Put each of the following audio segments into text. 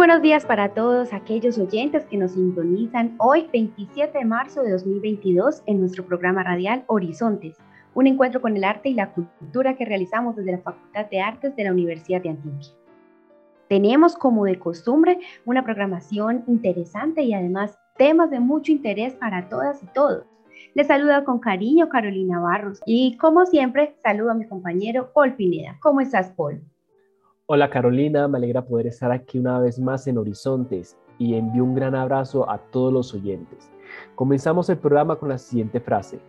Buenos días para todos aquellos oyentes que nos sintonizan hoy 27 de marzo de 2022 en nuestro programa radial Horizontes, un encuentro con el arte y la cultura que realizamos desde la Facultad de Artes de la Universidad de Antioquia. Tenemos como de costumbre una programación interesante y además temas de mucho interés para todas y todos. Les saluda con cariño Carolina Barros y como siempre saludo a mi compañero Paul Pineda. ¿Cómo estás, Paul? Hola Carolina, me alegra poder estar aquí una vez más en Horizontes y envío un gran abrazo a todos los oyentes. Comenzamos el programa con la siguiente frase.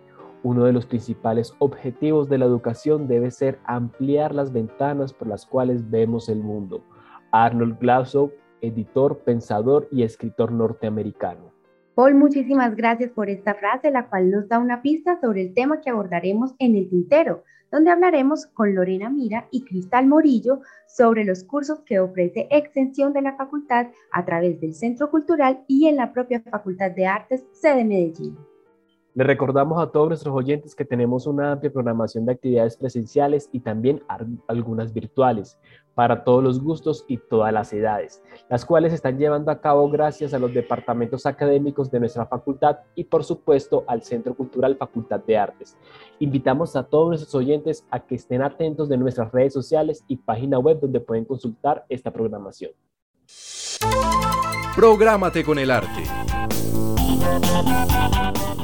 Uno de los principales objetivos de la educación debe ser ampliar las ventanas por las cuales vemos el mundo. Arnold Glasgow, editor, pensador y escritor norteamericano. Paul, muchísimas gracias por esta frase, la cual nos da una pista sobre el tema que abordaremos en el tintero, donde hablaremos con Lorena Mira y Cristal Morillo sobre los cursos que ofrece Extensión de la Facultad a través del Centro Cultural y en la propia Facultad de Artes, sede Medellín. Le recordamos a todos nuestros oyentes que tenemos una amplia programación de actividades presenciales y también algunas virtuales para todos los gustos y todas las edades, las cuales se están llevando a cabo gracias a los departamentos académicos de nuestra facultad y por supuesto al Centro Cultural Facultad de Artes. Invitamos a todos nuestros oyentes a que estén atentos de nuestras redes sociales y página web donde pueden consultar esta programación. Prográmate con el arte.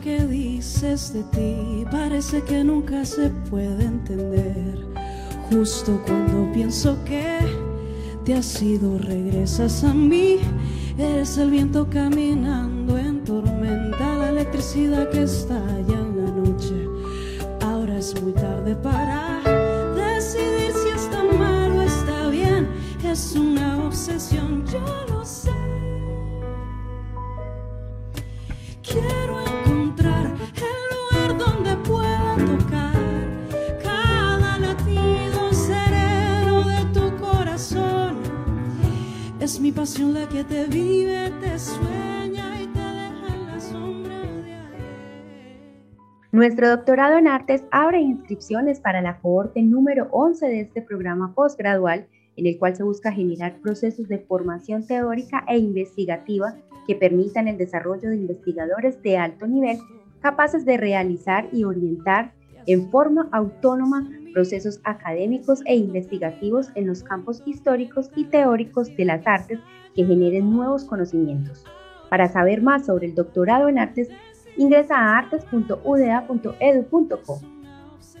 Lo que dices de ti parece que nunca se puede entender. Justo cuando pienso que te has ido, regresas a mí. Eres el viento caminando en tormenta, la electricidad que estalla en la noche. Ahora es muy tarde para decidir si está mal o está bien. Es una obsesión, yo la que te vive, te sueña y te deja en la sombra de. Nuestro doctorado en artes abre inscripciones para la cohorte número 11 de este programa postgradual, en el cual se busca generar procesos de formación teórica e investigativa que permitan el desarrollo de investigadores de alto nivel capaces de realizar y orientar en forma autónoma procesos académicos e investigativos en los campos históricos y teóricos de las artes que generen nuevos conocimientos. Para saber más sobre el doctorado en artes, ingresa a artes.uda.edu.co.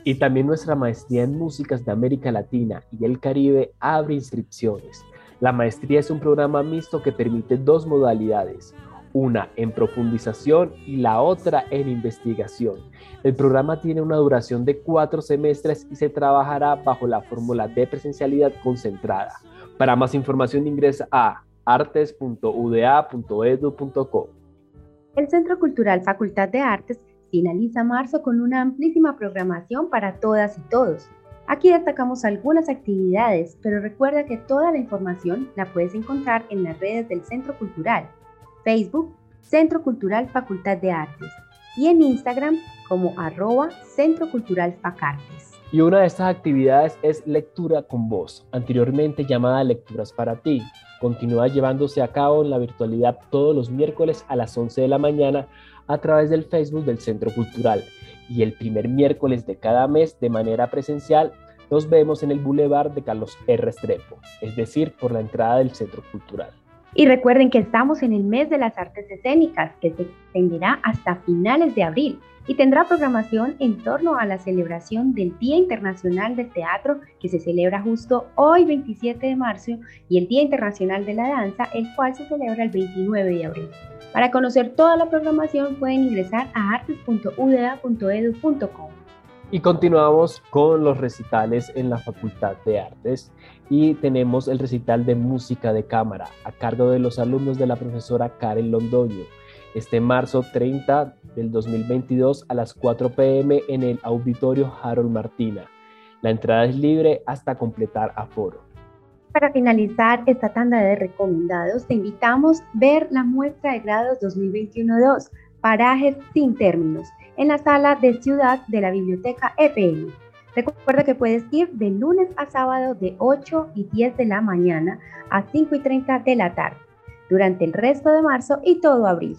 Y también nuestra maestría en músicas de América Latina y el Caribe abre inscripciones. La maestría es un programa mixto que permite dos modalidades, una en profundización y la otra en investigación. El programa tiene una duración de cuatro semestres y se trabajará bajo la fórmula de presencialidad concentrada. Para más información ingresa a artes.uda.edu.co. El Centro Cultural Facultad de Artes finaliza marzo con una amplísima programación para todas y todos. Aquí destacamos algunas actividades, pero recuerda que toda la información la puedes encontrar en las redes del Centro Cultural, Facebook, Centro Cultural Facultad de Artes, y en Instagram como arroba Centro Cultural Facartes. Y una de estas actividades es lectura con voz, anteriormente llamada Lecturas para ti. Continúa llevándose a cabo en la virtualidad todos los miércoles a las 11 de la mañana a través del Facebook del Centro Cultural. Y el primer miércoles de cada mes de manera presencial nos vemos en el Boulevard de Carlos R. Estrepo, es decir, por la entrada del Centro Cultural. Y recuerden que estamos en el mes de las artes escénicas, que se extenderá hasta finales de abril y tendrá programación en torno a la celebración del Día Internacional del Teatro, que se celebra justo hoy 27 de marzo, y el Día Internacional de la Danza, el cual se celebra el 29 de abril. Para conocer toda la programación pueden ingresar a artes.uda.edu.com. Y continuamos con los recitales en la Facultad de Artes y tenemos el recital de música de cámara a cargo de los alumnos de la profesora Karen Londoño este marzo 30 del 2022 a las 4 pm en el auditorio Harold Martina. La entrada es libre hasta completar aforo. Para finalizar esta tanda de recomendados, te invitamos a ver la muestra de grados 2021-2, Parajes sin términos, en la sala de ciudad de la biblioteca EPM. Recuerda que puedes ir de lunes a sábado de 8 y 10 de la mañana a 5 y 30 de la tarde, durante el resto de marzo y todo abril.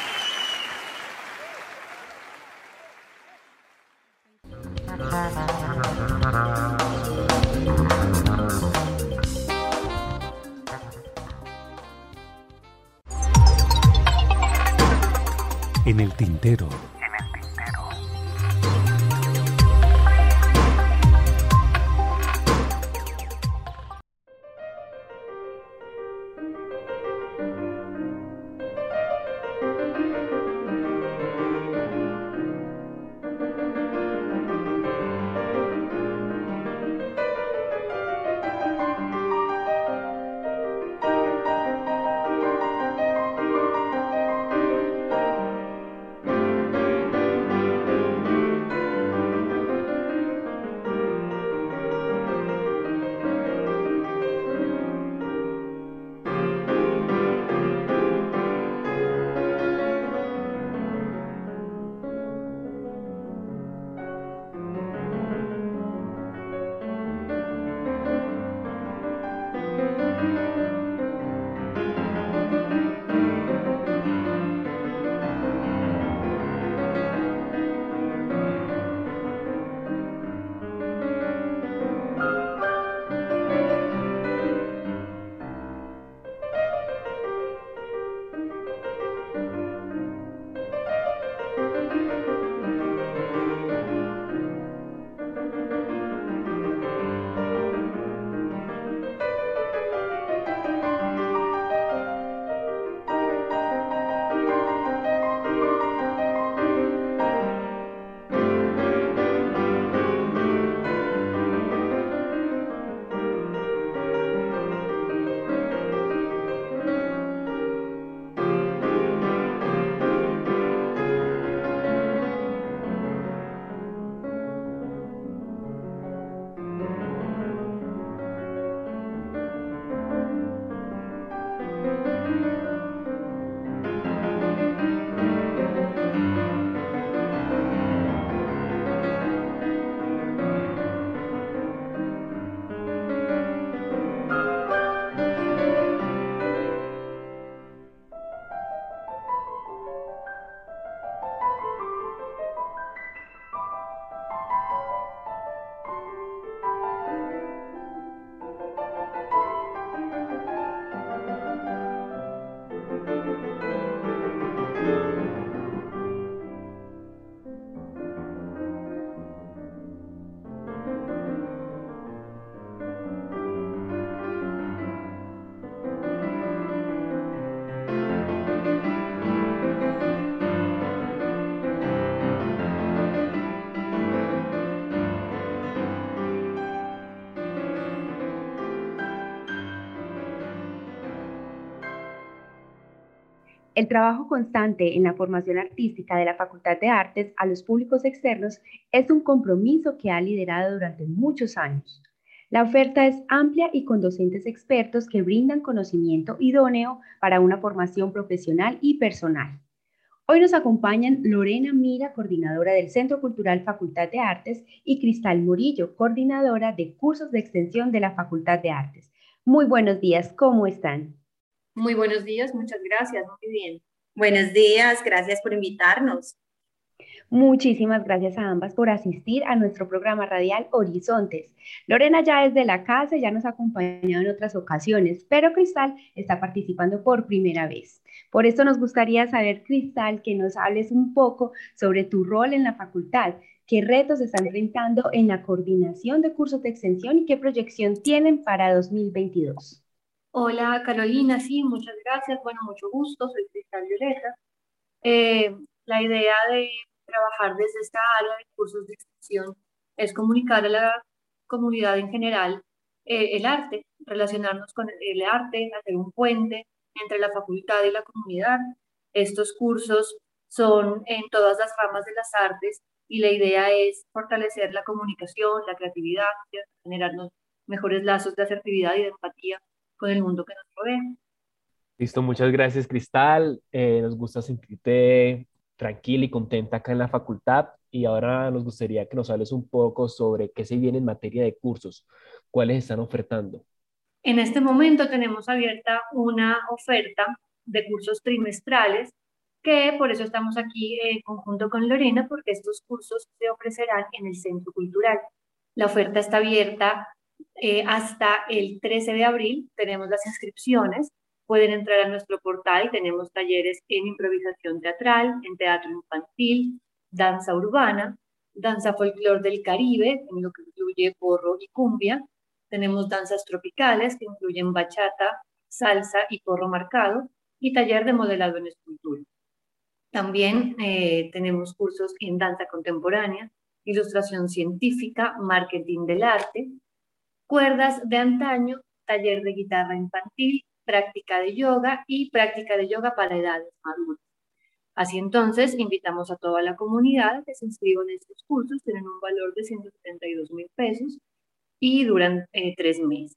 El trabajo constante en la formación artística de la Facultad de Artes a los públicos externos es un compromiso que ha liderado durante muchos años. La oferta es amplia y con docentes expertos que brindan conocimiento idóneo para una formación profesional y personal. Hoy nos acompañan Lorena Mira, coordinadora del Centro Cultural Facultad de Artes, y Cristal Murillo, coordinadora de cursos de extensión de la Facultad de Artes. Muy buenos días, ¿cómo están? Muy buenos días, muchas gracias, muy bien. Buenos días, gracias por invitarnos. Muchísimas gracias a ambas por asistir a nuestro programa radial Horizontes. Lorena ya es de la casa, ya nos ha acompañado en otras ocasiones, pero Cristal está participando por primera vez. Por eso nos gustaría saber, Cristal, que nos hables un poco sobre tu rol en la facultad, qué retos están enfrentando en la coordinación de cursos de extensión y qué proyección tienen para 2022. Hola Carolina, sí, muchas gracias. Bueno, mucho gusto, soy Cristal Violeta. Eh, la idea de trabajar desde esta área de cursos de extensión es comunicar a la comunidad en general eh, el arte, relacionarnos con el arte, hacer un puente entre la facultad y la comunidad. Estos cursos son en todas las ramas de las artes y la idea es fortalecer la comunicación, la creatividad, generarnos mejores lazos de asertividad y de empatía con el mundo que nos rodea. Listo, muchas gracias Cristal. Eh, nos gusta sentirte tranquila y contenta acá en la facultad y ahora nos gustaría que nos hables un poco sobre qué se viene en materia de cursos, cuáles están ofertando. En este momento tenemos abierta una oferta de cursos trimestrales, que por eso estamos aquí en conjunto con Lorena, porque estos cursos se ofrecerán en el Centro Cultural. La oferta está abierta eh, hasta el 13 de abril, tenemos las inscripciones, pueden entrar a nuestro portal, tenemos talleres en improvisación teatral, en teatro infantil, danza urbana, danza folclor del Caribe, en lo que incluye porro y cumbia, tenemos danzas tropicales que incluyen bachata, salsa y porro marcado, y taller de modelado en escultura. También eh, tenemos cursos en danza contemporánea, ilustración científica, marketing del arte, cuerdas de antaño, taller de guitarra infantil, práctica de yoga y práctica de yoga para edades maduras. Así entonces, invitamos a toda la comunidad que se inscriban en estos cursos, tienen un valor de 172 mil pesos y duran eh, tres meses.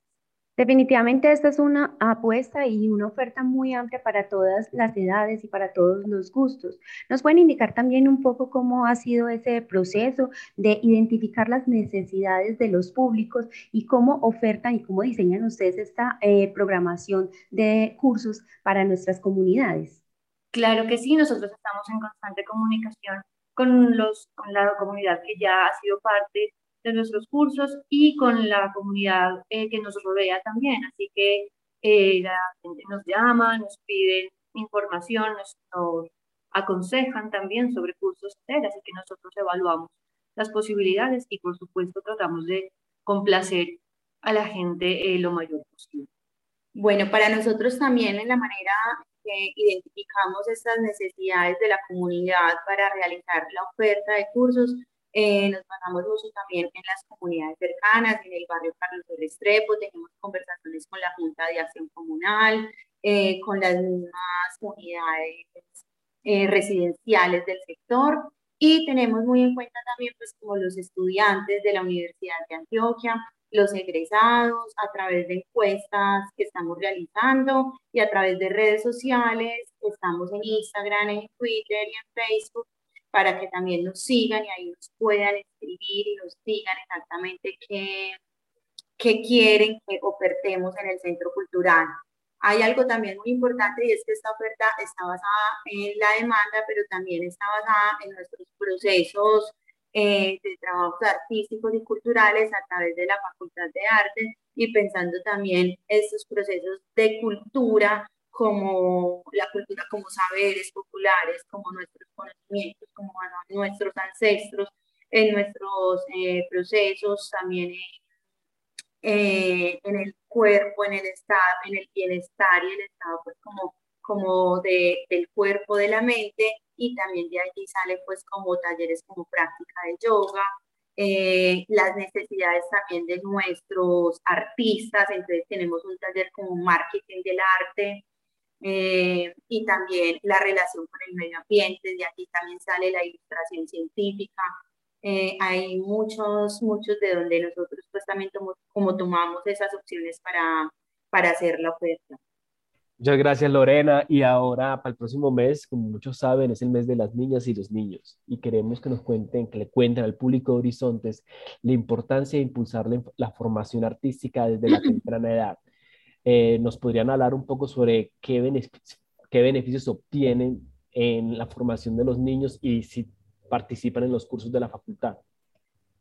Definitivamente esta es una apuesta y una oferta muy amplia para todas las edades y para todos los gustos. ¿Nos pueden indicar también un poco cómo ha sido ese proceso de identificar las necesidades de los públicos y cómo ofertan y cómo diseñan ustedes esta eh, programación de cursos para nuestras comunidades? Claro que sí, nosotros estamos en constante comunicación con, los, con la comunidad que ya ha sido parte de nuestros cursos y con la comunidad eh, que nos rodea también. Así que eh, la gente nos llama, nos piden información, nos, aconsejan también sobre cursos TER, así que nosotros evaluamos las posibilidades y por supuesto tratamos de complacer a la gente eh, lo mayor posible. Bueno, para nosotros también en la manera que identificamos estas necesidades de la comunidad para realizar la oferta de cursos, eh, nos basamos mucho también en las comunidades cercanas, en el barrio Carlos de Restrepo, tenemos conversaciones con la Junta de Acción Comunal, eh, con las mismas comunidades eh, residenciales del sector. Y tenemos muy en cuenta también pues como los estudiantes de la Universidad de Antioquia, los egresados, a través de encuestas que estamos realizando y a través de redes sociales, estamos en Instagram, en Twitter y en Facebook para que también nos sigan y ahí nos puedan escribir y nos digan exactamente qué, qué quieren que ofertemos en el centro cultural. Hay algo también muy importante y es que esta oferta está basada en la demanda, pero también está basada en nuestros procesos eh, de trabajos artísticos y culturales a través de la Facultad de Arte y pensando también estos procesos de cultura como la cultura, como saberes populares, como nuestros conocimientos, como nuestros ancestros, en nuestros eh, procesos, también eh, en el cuerpo, en el estado, en el bienestar y el estado pues como, como de, del cuerpo, de la mente, y también de allí sale pues como talleres como práctica de yoga, eh, las necesidades también de nuestros artistas, entonces tenemos un taller como marketing del arte, eh, y también la relación con el medio ambiente, de aquí también sale la ilustración científica. Eh, hay muchos, muchos de donde nosotros pues también como tomamos esas opciones para, para hacer la oferta. Muchas gracias Lorena y ahora para el próximo mes, como muchos saben, es el mes de las niñas y los niños y queremos que nos cuenten, que le cuenten al público de Horizontes la importancia de impulsar la, la formación artística desde la temprana edad eh, nos podrían hablar un poco sobre qué, qué beneficios obtienen en la formación de los niños y si participan en los cursos de la facultad.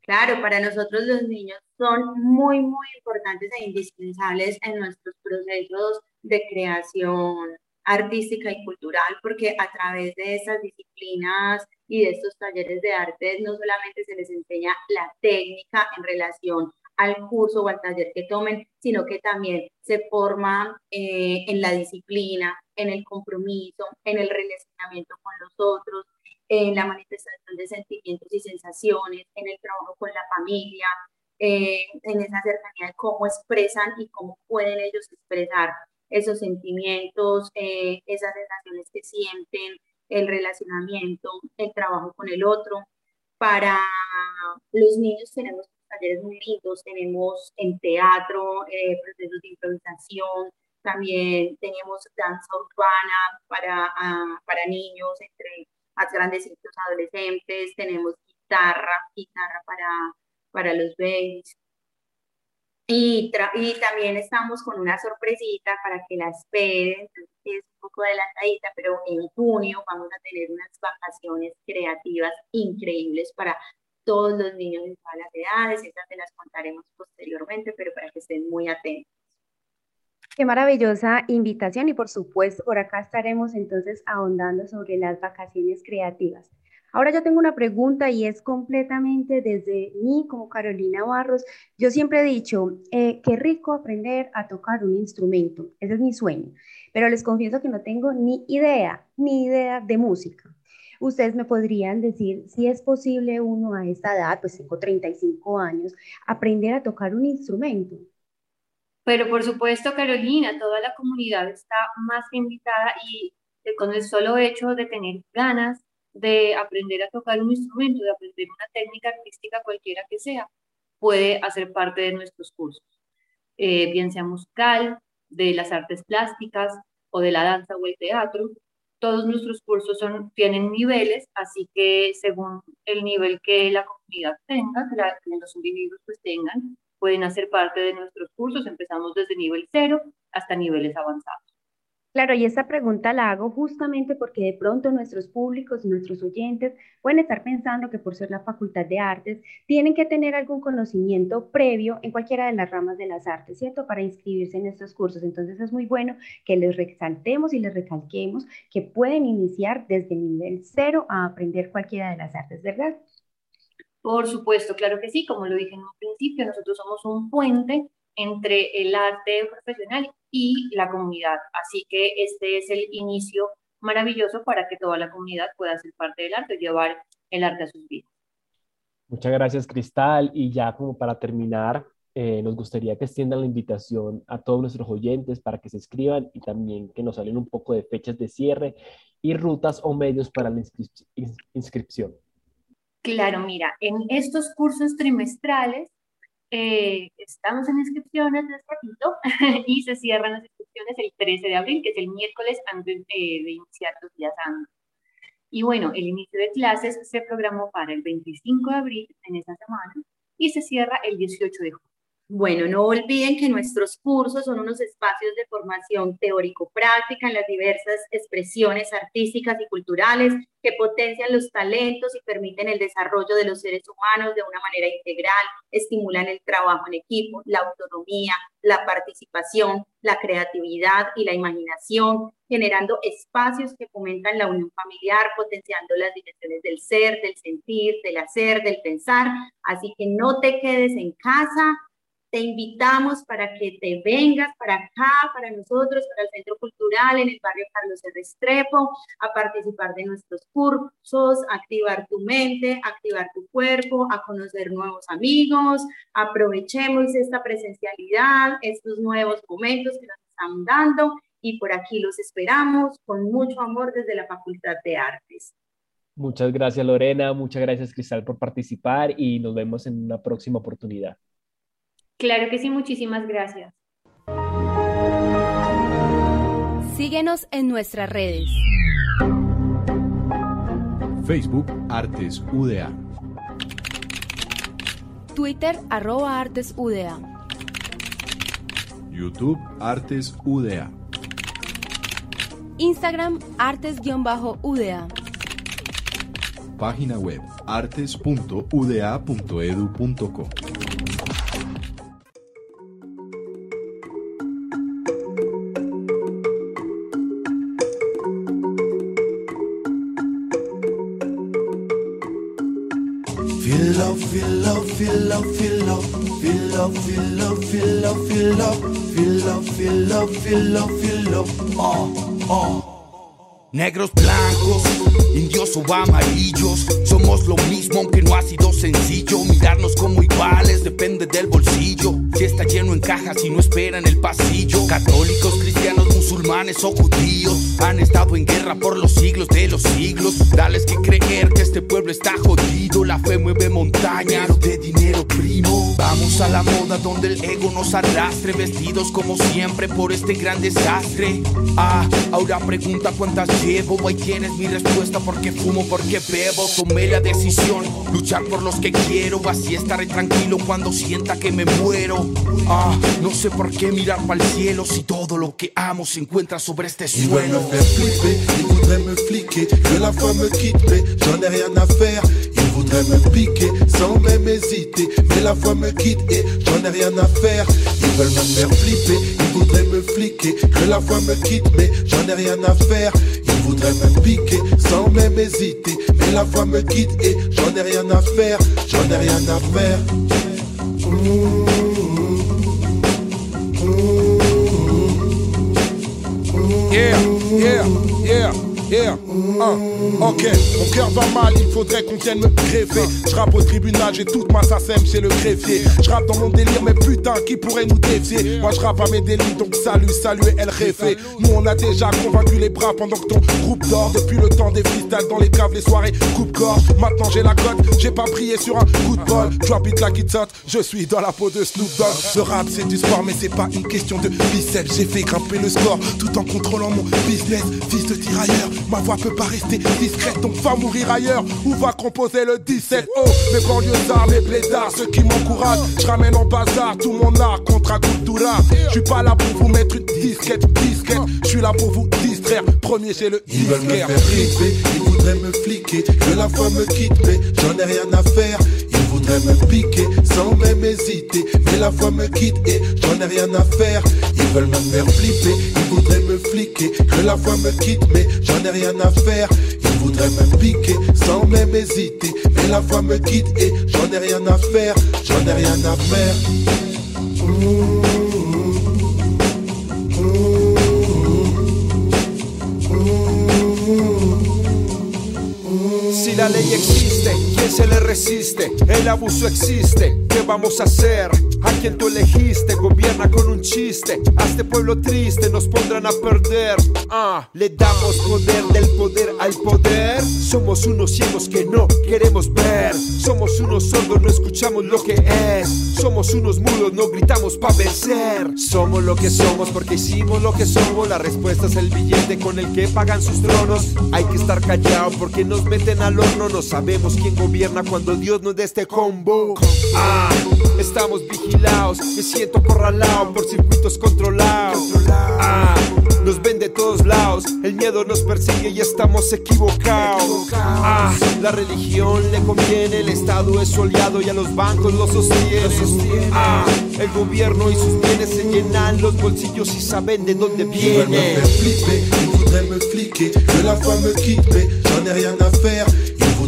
Claro, para nosotros los niños son muy, muy importantes e indispensables en nuestros procesos de creación artística y cultural, porque a través de esas disciplinas y de estos talleres de arte no solamente se les enseña la técnica en relación al curso o al taller que tomen, sino que también se forma eh, en la disciplina, en el compromiso, en el relacionamiento con los otros, en la manifestación de sentimientos y sensaciones, en el trabajo con la familia, eh, en esa cercanía de cómo expresan y cómo pueden ellos expresar esos sentimientos, eh, esas sensaciones que sienten, el relacionamiento, el trabajo con el otro. Para los niños tenemos talleres muy lindos, tenemos en teatro, eh, procesos de improvisación, también tenemos danza urbana para, ah, para niños, entre más los adolescentes, tenemos guitarra, guitarra para, para los babies. Y, y también estamos con una sorpresita para que la esperen, es un poco de pasadita, pero en junio vamos a tener unas vacaciones creativas increíbles para todos los niños de todas las edades, esas te las contaremos posteriormente, pero para que estén muy atentos. Qué maravillosa invitación y por supuesto por acá estaremos entonces ahondando sobre las vacaciones creativas. Ahora yo tengo una pregunta y es completamente desde mí como Carolina Barros. Yo siempre he dicho, eh, qué rico aprender a tocar un instrumento, ese es mi sueño, pero les confieso que no tengo ni idea, ni idea de música. Ustedes me podrían decir si es posible uno a esta edad, pues tengo 35 años, aprender a tocar un instrumento. Pero por supuesto, Carolina, toda la comunidad está más que invitada y con el solo hecho de tener ganas de aprender a tocar un instrumento, de aprender una técnica artística cualquiera que sea, puede hacer parte de nuestros cursos, eh, bien sea musical, de las artes plásticas o de la danza o el teatro. Todos nuestros cursos tienen niveles, así que según el nivel que la comunidad tenga, que, que los individuos pues tengan, pueden hacer parte de nuestros cursos. Empezamos desde nivel cero hasta niveles avanzados. Claro, y esta pregunta la hago justamente porque de pronto nuestros públicos, nuestros oyentes pueden estar pensando que por ser la Facultad de Artes tienen que tener algún conocimiento previo en cualquiera de las ramas de las artes, ¿cierto? Para inscribirse en estos cursos. Entonces es muy bueno que les resaltemos y les recalquemos que pueden iniciar desde el nivel cero a aprender cualquiera de las artes, ¿verdad? Por supuesto, claro que sí, como lo dije en un principio, nosotros somos un puente entre el arte profesional y la comunidad. Así que este es el inicio maravilloso para que toda la comunidad pueda ser parte del arte, llevar el arte a sus vidas. Muchas gracias, Cristal. Y ya como para terminar, eh, nos gustaría que extiendan la invitación a todos nuestros oyentes para que se inscriban y también que nos salen un poco de fechas de cierre y rutas o medios para la inscripción. Claro, mira, en estos cursos trimestrales eh, estamos en inscripciones de ratito y se cierran las inscripciones el 13 de abril, que es el miércoles antes de iniciar los días antes. Y bueno, el inicio de clases se programó para el 25 de abril en esta semana y se cierra el 18 de julio. Bueno, no olviden que nuestros cursos son unos espacios de formación teórico-práctica en las diversas expresiones artísticas y culturales que potencian los talentos y permiten el desarrollo de los seres humanos de una manera integral, estimulan el trabajo en equipo, la autonomía, la participación, la creatividad y la imaginación, generando espacios que fomentan la unión familiar, potenciando las dimensiones del ser, del sentir, del hacer, del pensar. Así que no te quedes en casa, te invitamos para que te vengas para acá, para nosotros, para el Centro Cultural en el barrio Carlos R. Restrepo, a participar de nuestros cursos, activar tu mente, activar tu cuerpo, a conocer nuevos amigos. Aprovechemos esta presencialidad, estos nuevos momentos que nos están dando y por aquí los esperamos con mucho amor desde la Facultad de Artes. Muchas gracias Lorena, muchas gracias Cristal por participar y nos vemos en una próxima oportunidad. Claro que sí, muchísimas gracias. Síguenos en nuestras redes. Facebook Artes UDA. Twitter arroba Artes UDA. YouTube Artes UDA. Instagram Artes-UDA. Página web artes.uda.edu.co. Negros, blancos, indios o amarillos, somos lo mismo aunque no ha sido sencillo. Mirarnos como iguales depende del bolsillo. Si está lleno en cajas y no espera en el pasillo. Católicos, cristianos, musulmanes o judíos han estado en guerra por los siglos de los siglos. Dales que creer que este pueblo está jodido. La fe mueve montañas de dinero primo. Vamos a la moda donde el ego nos arrastre. Vestidos como siempre por este gran desastre. Ah, ahora pregunta cuántas llevo. Ahí tienes mi respuesta porque fumo, porque bebo. Tomé la decisión, luchar por los que quiero. Así estaré tranquilo cuando sienta que me muero. Ah, no sé por qué mirar para el cielo si todo lo que amo se encuentra sobre este suelo. Faire flipper, ils voudraient me fliquer, que la foi me quitte, mais j'en ai rien à faire. Ils voudraient me piquer sans même hésiter, mais la foi me quitte et j'en ai rien à faire. Ils veulent me faire flipper, ils voudraient me fliquer, que la foi me quitte, mais j'en ai rien à faire. Ils voudraient me piquer sans même hésiter, mais la foi me quitte et j'en ai rien à faire, j'en ai rien à faire. Yeah, yeah, yeah, yeah. Ah, ok, mon cœur va mal, il faudrait qu'on vienne me greffer. Je rappe au tribunal, j'ai toute ma SACEM chez le greffier. Je rappe dans mon délire, mais putain, qui pourrait nous défier? Moi je rappe à mes délits, donc salut, salut El Réfé. Nous on a déjà convaincu les bras pendant que ton groupe dort. Depuis le temps des freestyles dans les caves, les soirées coupe-gorge. Maintenant j'ai la cote, j'ai pas prié sur un coup de bol. Drop it like it's je suis dans la peau de Snoop Dogg. Le rap c'est du sport, mais c'est pas une question de biceps. J'ai fait grimper le score tout en contrôlant mon business. Fils de tirailleur, ma voix peut pas rester discrète, donc va mourir ailleurs ou va composer le 17. Oh, mes banlieusards, mes blédards, ceux qui m'encouragent. Je ramène en bazar tout mon art contre un cultura. Je suis pas là pour vous mettre une disquette, disquette. Je suis là pour vous distraire. Premier, j'ai le Ils veulent me faire flipper, ils voudraient me fliquer, que la foi me quitte, mais j'en ai rien à faire. Ils voudraient me piquer sans même hésiter, mais la foi me quitte et j'en ai rien à faire. Ils veulent me faire flipper, ils voudraient me fliquer, que la foi me quitte, mais j'en ai rien à faire. Ils voudraient me piquer sans même hésiter, mais la foi me quitte et j'en ai rien à faire, j'en ai rien à faire. Se le resiste? El abuso existe, ¿qué vamos a hacer? A quien tú elegiste, gobierna con un chiste. A este pueblo triste nos pondrán a perder. Ah, le damos poder del poder al poder. Somos unos ciegos que no queremos ver. Somos unos sordos, no escuchamos lo que es. Somos unos mudos, no gritamos pa' vencer. Somos lo que somos porque hicimos lo que somos. La respuesta es el billete con el que pagan sus tronos. Hay que estar callado porque nos meten al horno. No sabemos quién gobierna cuando Dios nos dé este combo. Ah, estamos vigilados. Me siento acorralado por circuitos controlados. Ah, nos ven de todos lados. El miedo nos persigue y estamos equivocados. Ah, la religión le conviene. El Estado es su aliado y a los bancos los sostiene. Ah, el gobierno y sus bienes se llenan los bolsillos y saben de dónde Ils veulent me viene. faire flipper, ils voudraient me fliquer, que la foi me quitte, mais j'en ai rien à faire.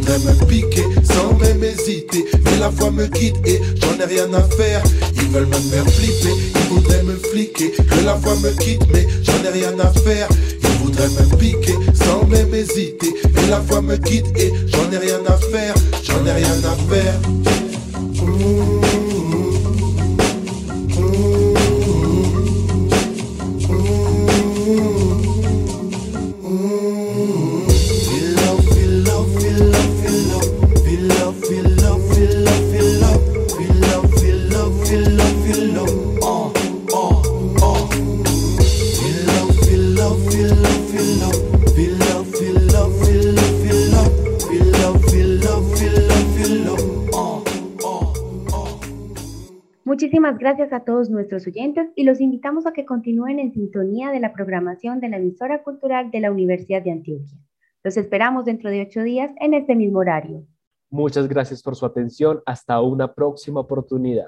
Ils voudraient me piquer sans même hésiter, mais la foi me quitte et j'en ai rien à faire. Ils veulent me faire flipper, ils voudraient me fliquer, que la foi me quitte, mais j'en ai rien à faire. Ils voudraient me piquer sans même hésiter, mais la foi me quitte et j'en ai rien à faire, j'en ai rien à faire. Muchísimas gracias a todos nuestros oyentes y los invitamos a que continúen en sintonía de la programación de la emisora cultural de la Universidad de Antioquia. Los esperamos dentro de ocho días en este mismo horario. Muchas gracias por su atención. Hasta una próxima oportunidad.